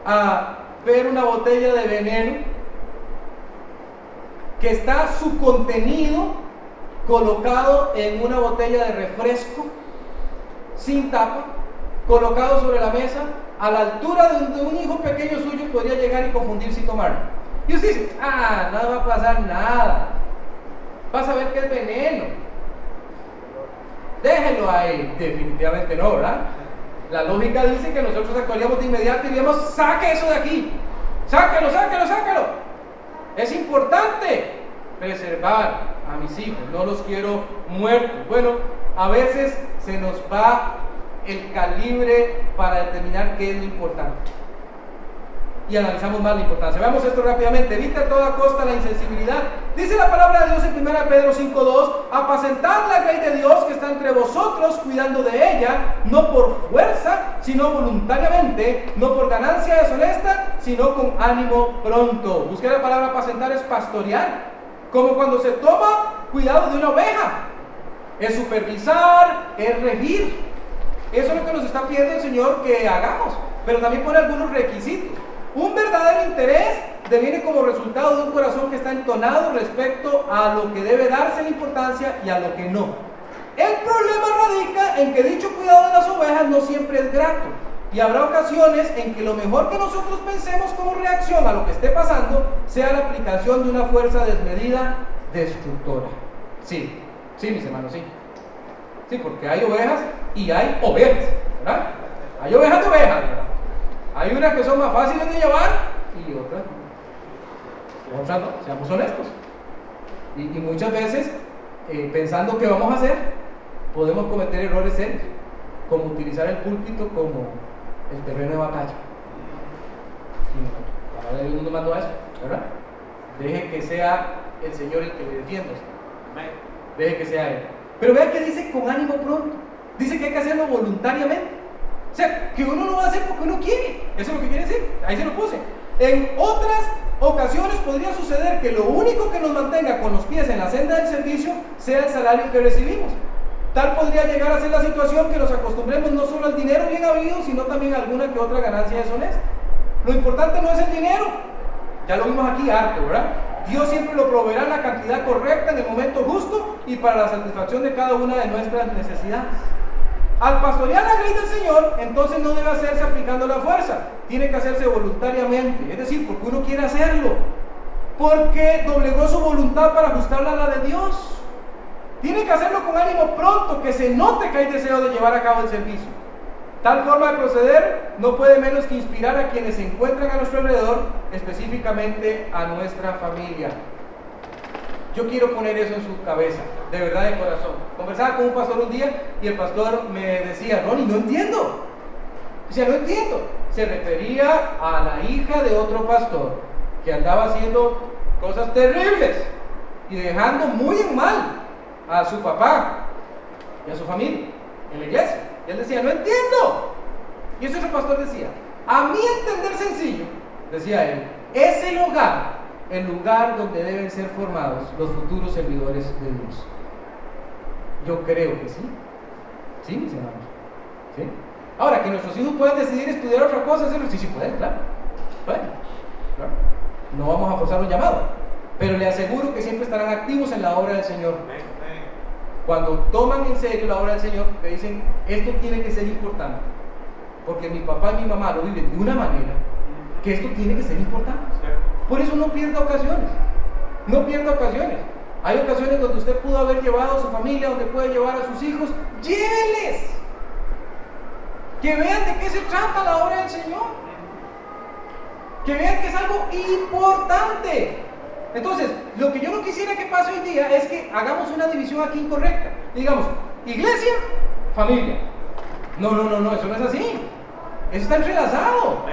a ver una botella de veneno que está su contenido colocado en una botella de refresco sin tapa, colocado sobre la mesa, a la altura de un, hijo pequeño suyo podría llegar y confundirse y tomarlo. Y usted dice, ah, no va a pasar nada. Vas a ver que es veneno. Déjenlo ahí. Definitivamente no, ¿verdad? La lógica dice que nosotros actuaríamos de inmediato y diríamos, saque eso de aquí. Sáquelo, sáquelo, sáquelo. Es importante preservar a mis hijos. No los quiero muertos. Bueno, a veces se nos va el calibre para determinar qué es lo importante. Y analizamos más la importancia. Veamos esto rápidamente. Evita a toda costa la insensibilidad. Dice la palabra de Dios en 1 Pedro 5.2, apacentad la ley de Dios que está entre vosotros, cuidando de ella, no por fuerza, sino voluntariamente, no por ganancia deshonesta, sino con ánimo pronto. Busqué la palabra apacentar es pastorear, como cuando se toma cuidado de una oveja es supervisar, es regir. Eso es lo que nos está pidiendo el Señor que hagamos, pero también pone algunos requisitos. Un verdadero interés deviene como resultado de un corazón que está entonado respecto a lo que debe darse la importancia y a lo que no. El problema radica en que dicho cuidado de las ovejas no siempre es grato. Y habrá ocasiones en que lo mejor que nosotros pensemos como reacción a lo que esté pasando sea la aplicación de una fuerza desmedida destructora. Sí, Sí, mis hermanos, sí. Sí, porque hay ovejas y hay ovejas, ¿verdad? Hay ovejas de ovejas, ¿verdad? Hay unas que son más fáciles de llevar y otras no. seamos honestos. Y, muchas veces, eh, pensando qué vamos a hacer, podemos cometer errores serios. como utilizar el púlpito como el terreno de batalla. Ahora el mundo mandó eso, ¿verdad? Deje que sea el Señor el que le defienda. Deje que sea Él. Pero vea que dice con ánimo pronto. Dice que hay que hacerlo voluntariamente. O sea, que uno no va a hacer porque uno quiere. Eso es lo que quiere decir. Ahí se lo puse. En otras ocasiones podría suceder que lo único que nos mantenga con los pies en la senda del servicio sea el salario que recibimos. Tal podría llegar a ser la situación que nos acostumbremos no solo al dinero bien habido, sino también a alguna que otra ganancia deshonesta. Lo importante no es el dinero, ya lo vimos aquí harto, ¿verdad? Dios siempre lo proveerá en la cantidad correcta, en el momento justo y para la satisfacción de cada una de nuestras necesidades. Al pastorear la ley del Señor, entonces no debe hacerse aplicando la fuerza, tiene que hacerse voluntariamente, es decir, porque uno quiere hacerlo, porque doblegó su voluntad para ajustarla a la de Dios. Tiene que hacerlo con ánimo pronto, que se note que hay deseo de llevar a cabo el servicio. Tal forma de proceder no puede menos que inspirar a quienes se encuentran a nuestro alrededor, específicamente a nuestra familia. Yo quiero poner eso en su cabeza, de verdad de corazón. Conversaba con un pastor un día y el pastor me decía, Ronnie, no entiendo. Decía, no entiendo. Se refería a la hija de otro pastor que andaba haciendo cosas terribles y dejando muy en mal a su papá y a su familia en la iglesia. Y él decía, no entiendo. Y ese otro pastor decía, a mí entender sencillo, decía él, es el hogar el lugar donde deben ser formados los futuros servidores de Dios. Yo creo que sí. ¿Sí, mis hermanos? ¿Sí? Ahora, que nuestros hijos puedan decidir estudiar otra cosa, sí, sí pueden, claro. Bueno, claro. No vamos a forzar un llamado, pero le aseguro que siempre estarán activos en la obra del Señor. Cuando toman en serio la obra del Señor, te dicen, esto tiene que ser importante, porque mi papá y mi mamá lo viven de una manera que esto tiene que ser importante. Por eso no pierda ocasiones. No pierda ocasiones. Hay ocasiones donde usted pudo haber llevado a su familia, donde puede llevar a sus hijos. Lléveles. Que vean de qué se trata la obra del Señor. Que vean que es algo importante. Entonces, lo que yo no quisiera que pase hoy día es que hagamos una división aquí incorrecta. Digamos, iglesia, familia. No, no, no, no, eso no es así. Eso está entrelazado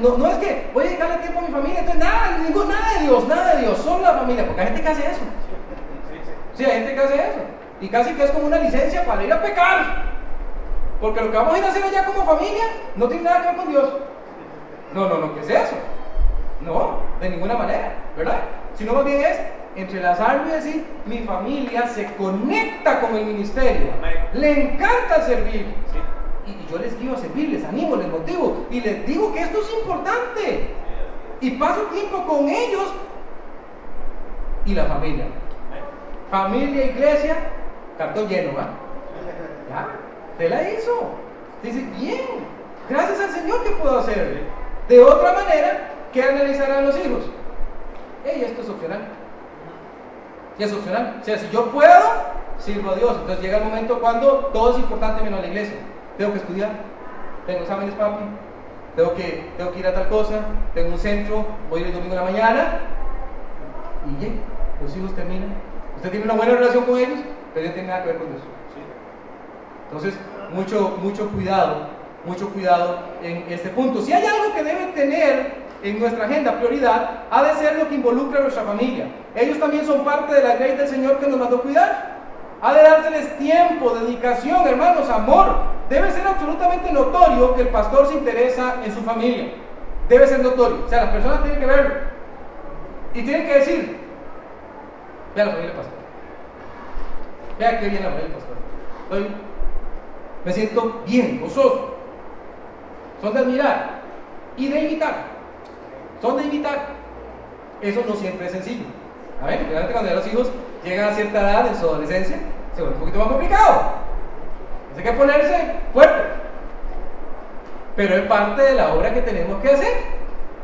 no, es que voy a dedicarle tiempo a mi familia, entonces nada, digo nada de Dios, nada de Dios, solo la familia, porque hay gente que hace eso. Sí, hay gente que hace eso. Y casi que es como una licencia para ir a pecar. Porque lo que vamos a ir a hacer allá como familia no tiene nada que ver con Dios. No, no, no, ¿qué es eso? No, de ninguna manera, ¿verdad? Sino más bien es entrelazarlo y decir, mi familia se conecta con el ministerio, le encanta servir, y yo les quiero servir, les animo, les motivo y les digo que esto es importante. Y paso tiempo con ellos y la familia. Familia, iglesia, cartón lleno, ¿va? ¿Ya? Te la hizo. Dice, bien, gracias al Señor que puedo hacer. De otra manera, ¿qué analizarán los hijos? Ey, esto es opcional. Y es opcional. O sea, si yo puedo, sirvo a Dios. Entonces llega el momento cuando todo es importante menos la iglesia tengo que estudiar, tengo exámenes papi, tengo que, tengo que ir a tal cosa, tengo un centro, voy el domingo en la mañana y ya, los hijos terminan. Usted tiene una buena relación con ellos, pero no tiene nada que ver con eso. Entonces, mucho, mucho cuidado, mucho cuidado en este punto. Si hay algo que debe tener en nuestra agenda prioridad, ha de ser lo que involucra a nuestra familia. Ellos también son parte de la ley del Señor que nos mandó cuidar. Ha de dárseles tiempo, dedicación, hermanos, amor, debe ser absolutamente notorio que el pastor se interesa en su familia. Debe ser notorio. O sea, las personas tienen que verlo. Y tienen que decir, vea la familia del pastor. Vea qué bien la familia del pastor. Hoy me siento bien, gozoso. Son de admirar y de imitar. Son de imitar. Eso no siempre es sencillo. A ver, cuando los hijos llegan a cierta edad en su adolescencia, se vuelve un poquito más complicado. Hay que ponerse fuerte. Pero es parte de la obra que tenemos que hacer.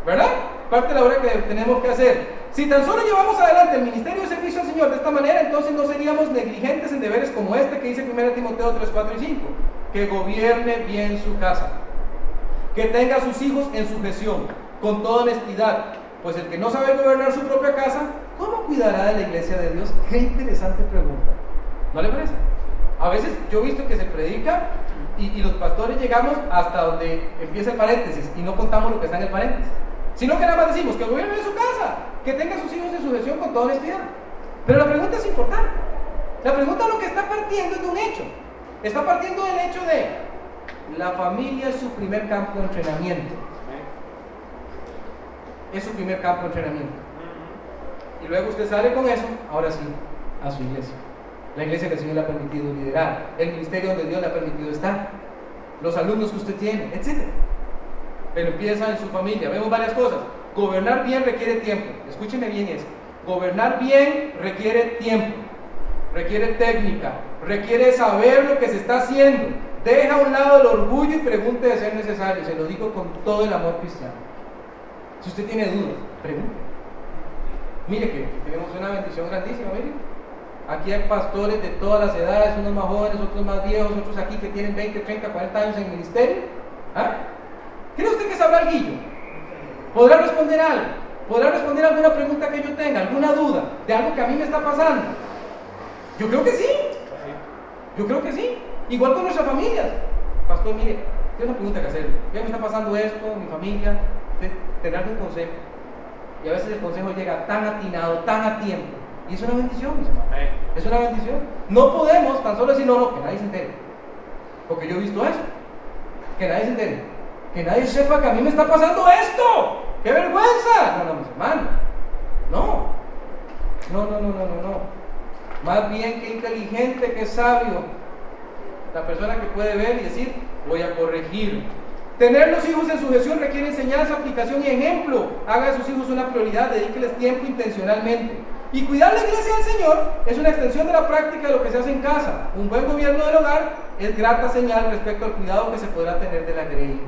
¿Verdad? Parte de la obra que tenemos que hacer. Si tan solo llevamos adelante el ministerio de servicio al Señor de esta manera, entonces no seríamos negligentes en deberes como este que dice 1 Timoteo 3, 4 y 5. Que gobierne bien su casa. Que tenga a sus hijos en sujeción, con toda honestidad. Pues el que no sabe gobernar su propia casa, ¿cómo cuidará de la iglesia de Dios? Qué interesante pregunta. ¿No le parece? A veces yo he visto que se predica y, los pastores llegamos hasta donde empieza el paréntesis y no contamos lo que está en el paréntesis. Sino que nada más decimos que gobierne en su casa, que tenga sus hijos en sujeción con toda honestidad. Pero la pregunta es importante. La pregunta lo que está partiendo es de un hecho. Está partiendo del hecho de la familia es su primer campo de entrenamiento. Es su primer campo de entrenamiento. Y luego usted sale con eso, ahora sí, a su iglesia. La iglesia que el Señor le ha permitido liderar, el ministerio donde Dios le ha permitido estar, los alumnos que usted tiene, etc. Pero empieza en su familia. Vemos varias cosas. Gobernar bien requiere tiempo. Escúcheme bien eso. Gobernar bien requiere tiempo, requiere técnica, requiere saber lo que se está haciendo. Deja a un lado el orgullo y pregunte de ser necesario. Se lo digo con todo el amor cristiano. Si usted tiene dudas, pregunte. Mire que tenemos una bendición grandísima, mire. Aquí hay pastores de todas las edades, unos más jóvenes, otros más viejos, otros aquí que tienen 20, 30, 40 años en el ministerio. ¿Ah? ¿Cree usted que sabrá el guillo? ¿Podrá responder algo? ¿Podrá responder alguna pregunta que yo tenga, alguna duda de algo que a mí me está pasando? Yo creo que sí. Yo creo que sí. Igual con nuestras familias. Pastor, mire, tengo una pregunta que hacer. Ya me está pasando esto, mi familia. Tener un consejo. Y a veces el consejo llega tan atinado, tan a tiempo. Y es una bendición, mis hermanos. Es una bendición. No podemos tan solo decir, no, no, que nadie se entere. Porque yo he visto eso. Que nadie se entere. Que nadie sepa que a mí me está pasando esto. ¡Qué vergüenza! No, no, mis hermanos. No. No, no, no, no, no, no. Más bien que inteligente, que sabio. La persona que puede ver y decir, voy a corregir. Tener los hijos en sujeción requiere enseñanza, aplicación y ejemplo. Haga de sus hijos una prioridad, dedíqueles tiempo intencionalmente. Y cuidar la iglesia del Señor es una extensión de la práctica de lo que se hace en casa. Un buen gobierno del hogar es grata señal respecto al cuidado que se podrá tener de la grey.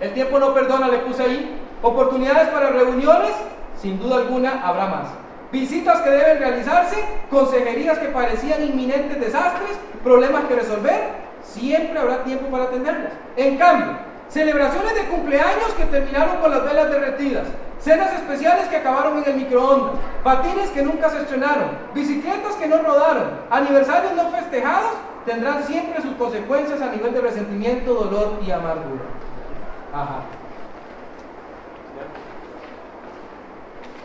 El tiempo no perdona, le puse ahí. Oportunidades para reuniones, sin duda alguna habrá más. Visitas que deben realizarse, consejerías que parecían inminentes desastres, problemas que resolver, siempre habrá tiempo para atenderlas. En cambio, celebraciones de cumpleaños que terminaron con las velas derretidas, cenas especiales que acabaron en el microondas, patines que nunca se estrenaron, bicicletas que no rodaron, aniversarios no festejados, tendrán siempre sus consecuencias a nivel de resentimiento, dolor y amargura. Ajá.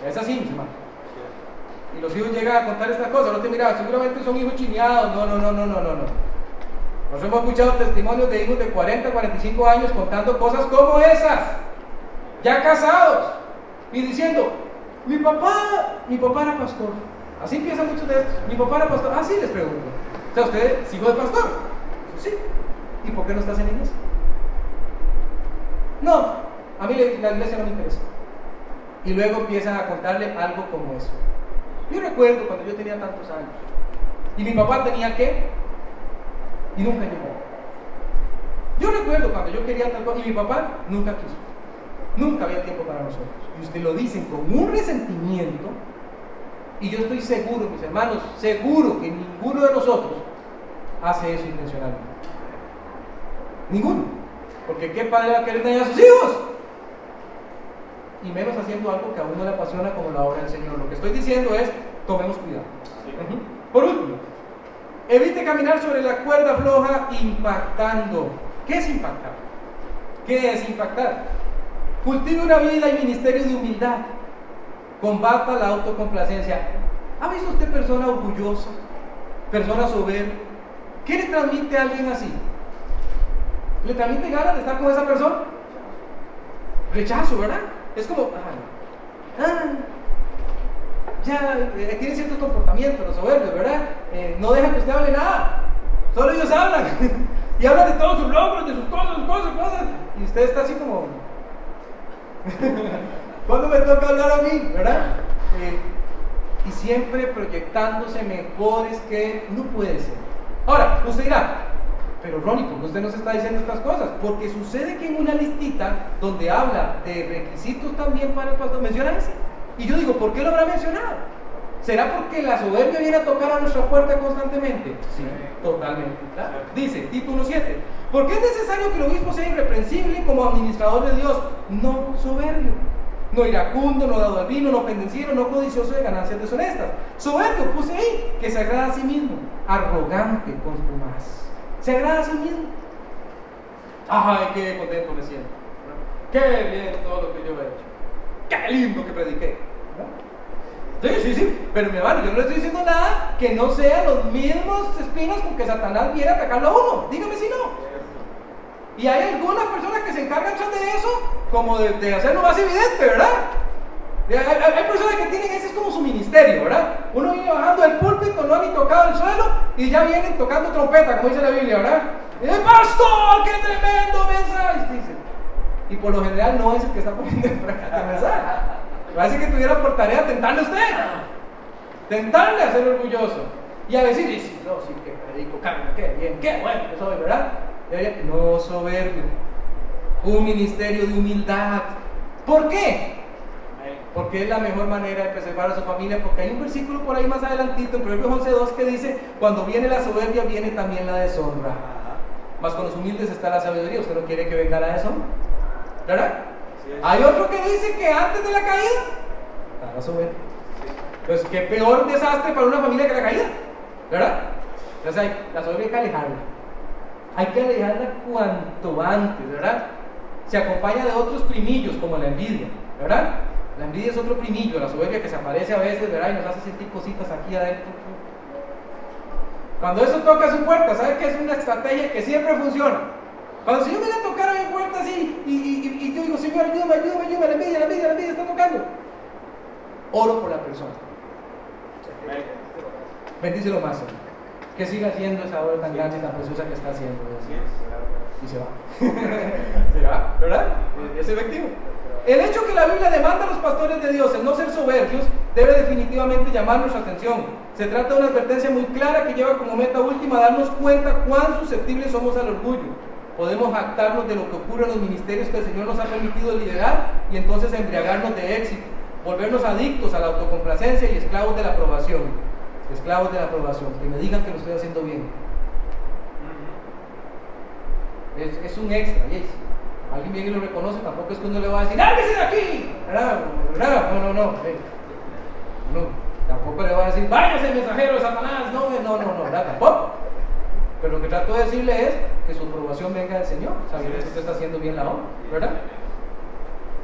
Es así, mis hermanos. Y los hijos llegan a contar estas cosas. No te mira, seguramente son hijos chineados. No, no, no, no, no, no, no. Nos hemos escuchado testimonios de hijos de 40, 45 años contando cosas como esas. Ya casados. Y diciendo, mi papá, mi papá era pastor. Así empiezan muchos de estos. Mi papá era pastor. Ah, sí, les pregunto. O sea, ¿usted es hijo de pastor? Sí. ¿Y por qué no estás en iglesia? No, a mí la iglesia no me interesa. Y luego empiezan a contarle algo como eso. Yo recuerdo cuando yo tenía tantos años. Y mi papá tenía que. Y nunca llegó. Yo recuerdo cuando yo quería tal cosa. Y mi papá nunca quiso. Nunca había tiempo para nosotros. Y usted lo dicen con un resentimiento. Y yo estoy seguro, mis hermanos, seguro que ninguno de nosotros hace eso intencionalmente. Ninguno. Porque ¿qué padre va a querer dañar a sus hijos? Y menos haciendo algo que a uno le apasiona como la obra del Señor. Lo que estoy diciendo es, tomemos cuidado. Por último, evite caminar sobre la cuerda floja impactando. ¿Qué es impactar? ¿Qué es impactar? Cultive una vida y ministerio de humildad. Combata la autocomplacencia. ¿Ha visto usted persona orgullosa? Persona soberbia. ¿Qué le transmite a alguien así? ¿Le transmite ganas de estar con esa persona? Rechazo, ¿verdad? Es como, ah, ya eh, tiene cierto comportamiento, los soberbios, ¿verdad? Eh, no dejan que usted hable nada, solo ellos hablan. y hablan de todos sus logros, de sus cosas, sus cosas, cosas. Y usted está así como, ¿cuándo me toca hablar a mí, verdad? Eh, y siempre proyectándose mejores que no puede ser. Ahora, usted dirá, pero Ronnie, ¿por qué usted nos está diciendo estas cosas? Porque sucede que en una listita donde habla de requisitos también para el pastor, menciona ese. Y yo digo, ¿por qué lo habrá mencionado? ¿Será porque la soberbia viene a tocar a nuestra puerta constantemente? Sí, totalmente. Dice, título 7. ¿Por qué es necesario que el obispo sea irreprensible como administrador de Dios? No soberbio. no iracundo, no dado al vino, no pendenciero, no codicioso de ganancias deshonestas. Soberbio, puse ahí, que se agrada a sí mismo, arrogante con su más. Se agrada a sí mismo. Ay, qué contento me siento. Qué bien todo lo que yo he hecho. Qué lindo que prediqué. Sí, sí, sí, pero mi hermano, yo no le estoy diciendo nada que no sean los mismos espinos con que Satanás viene a atacarlo a uno. Dígame si no. Y hay algunas personas que se encargan de eso, como de, hacerlo más evidente, ¿verdad? Hay, personas que tienen ese es como su ministerio, ¿verdad? Uno viene bajando del púlpito, no ha ni tocado el suelo y ya vienen tocando trompeta, como dice la Biblia, ¿verdad? ¡El pastor, qué tremendo mensaje! Dice. Y por lo general no es el que está poniendo en práctica el mensaje. Parece que tuviera por tarea tentarle a usted. Tentarle a ser orgulloso. Y a decir, sí, no, sí, que predico, cambio, qué bien, qué bueno que soy, ¿verdad? No soberbio. Un ministerio de humildad. ¿Por qué? Porque es la mejor manera de preservar a su familia, porque hay un versículo por ahí más adelantito, en Proverbios 11.2, que dice, cuando viene la soberbia, viene también la deshonra. Más con los humildes está la sabiduría. ¿Usted no quiere que venga la deshonra? ¿Verdad? Hay otro que dice que antes de la caída, la soberbia. Pues qué peor desastre para una familia que la caída. ¿Verdad? Entonces la soberbia hay que alejarla. Hay que alejarla cuanto antes, ¿verdad? Se acompaña de otros primillos como la envidia, ¿verdad? La envidia es otro primillo, la soberbia que se aparece a veces, ¿verdad? Y nos hace sentir cositas aquí adentro. Cuando eso toca su puerta, ¿sabe que es una estrategia que siempre funciona? Cuando si yo me a tocar a mi puerta así y, y, yo digo, Señor, ayúdame, ayúdame, ayúdame, la envidia, la envidia, la envidia está tocando. Oro por la persona. Bendícelo más, Señor que siga haciendo esa obra tan grande y tan preciosa que está haciendo. Y se va. se va, ¿verdad? Es efectivo. El hecho que la Biblia demanda a los pastores de Dios el no ser soberbios debe definitivamente llamar nuestra atención. Se trata de una advertencia muy clara que lleva como meta última darnos cuenta cuán susceptibles somos al orgullo. Podemos jactarnos de lo que ocurre en los ministerios que el Señor nos ha permitido liderar y entonces embriagarnos de éxito, volvernos adictos a la autocomplacencia y esclavos de la aprobación esclavos de la aprobación, que me digan que lo estoy haciendo bien. Es, un extra, yes. Alguien viene y lo reconoce, tampoco es que uno le va a decir, ¡lárguese de aquí! No, no, no. no. Tampoco le va a decir, váyase mensajero de Satanás. No, no, no, no. Tampoco. Pero lo que trato de decirle es que su aprobación venga del Señor, sabiendo que usted está haciendo bien la obra, ¿verdad?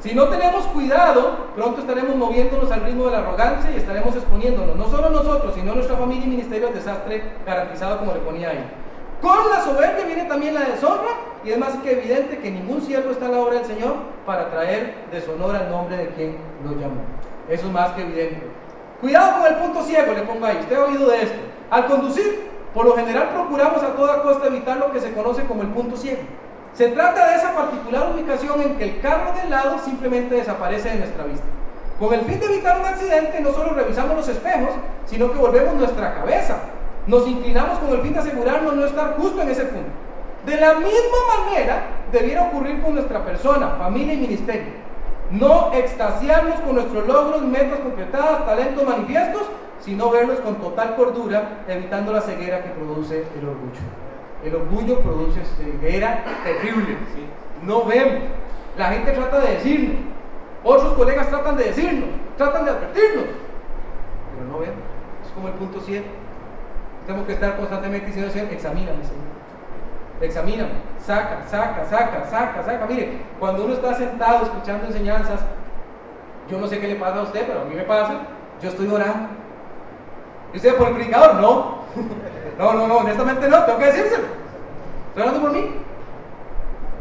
Si no tenemos cuidado, pronto estaremos moviéndonos al ritmo de la arrogancia y estaremos exponiéndonos, no solo nosotros, sino nuestra familia y ministerio al desastre garantizado como le ponía ahí. Con la soberbia viene también la deshonra y es más que evidente que ningún siervo está a la obra del Señor para traer deshonor al nombre de quien lo llamó. Eso es más que evidente. Cuidado con el punto ciego, le pongo ahí. Usted ha oído de esto. Al conducir, por lo general procuramos a toda costa evitar lo que se conoce como el punto ciego. Se trata de esa particular ubicación en que el carro del lado simplemente desaparece de nuestra vista. Con el fin de evitar un accidente, no solo revisamos los espejos, sino que volvemos nuestra cabeza. Nos inclinamos con el fin de asegurarnos no estar justo en ese punto. De la misma manera debiera ocurrir con nuestra persona, familia y ministerio. No extasiarnos con nuestros logros, metas concretadas, talentos manifiestos, sino verlos con total cordura, evitando la ceguera que produce el orgullo. El orgullo produce ceguera terrible. No vemos. La gente trata de decirnos. Otros colegas tratan de decirnos. Tratan de advertirnos. Pero no vemos. Es como el punto 7. Tenemos que estar constantemente diciendo, Señor, examíname, Señor. Examíname. Saca, saca, saca, saca, saca. Mire, cuando uno está sentado escuchando enseñanzas, yo no sé qué le pasa a usted, pero a mí me pasa. Yo estoy orando. ¿Y usted por el predicador? No. No, no, no, honestamente no, tengo que decírselo. Estoy hablando por mí.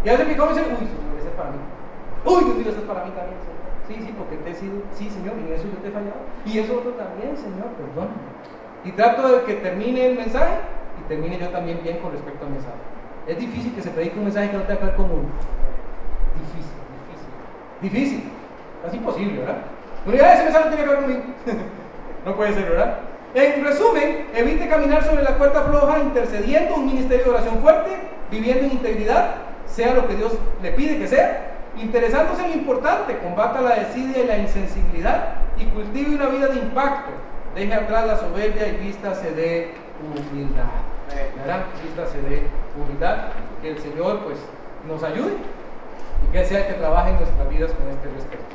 Y a veces mi dice, uy, Señor, es para mí. Uy, Dios mío, ese es para mí también, Señor. Sí, sí, porque te he sido, sí, Señor, y eso yo te he fallado. Y eso otro también, Señor, perdóname. Y trato de que termine el mensaje y termine yo también bien con respecto al mensaje. Es difícil que se predique un mensaje que no tenga que ver con uno. Difícil, difícil. Difícil. Casi imposible, ¿verdad? Pero ya ese mensaje no tiene que ver conmigo. no puede ser, ¿verdad? En resumen, evite caminar sobre la cuerda floja intercediendo un ministerio de oración fuerte, viviendo en integridad, sea lo que Dios le pide que sea, interesándose en lo importante, combata la desidia y la insensibilidad y cultive una vida de impacto. Deje atrás la soberbia y vístase de humildad. ¿Verdad? Vístase de humildad. Que el Señor pues nos ayude y que sea el que trabaje en nuestras vidas con este respeto.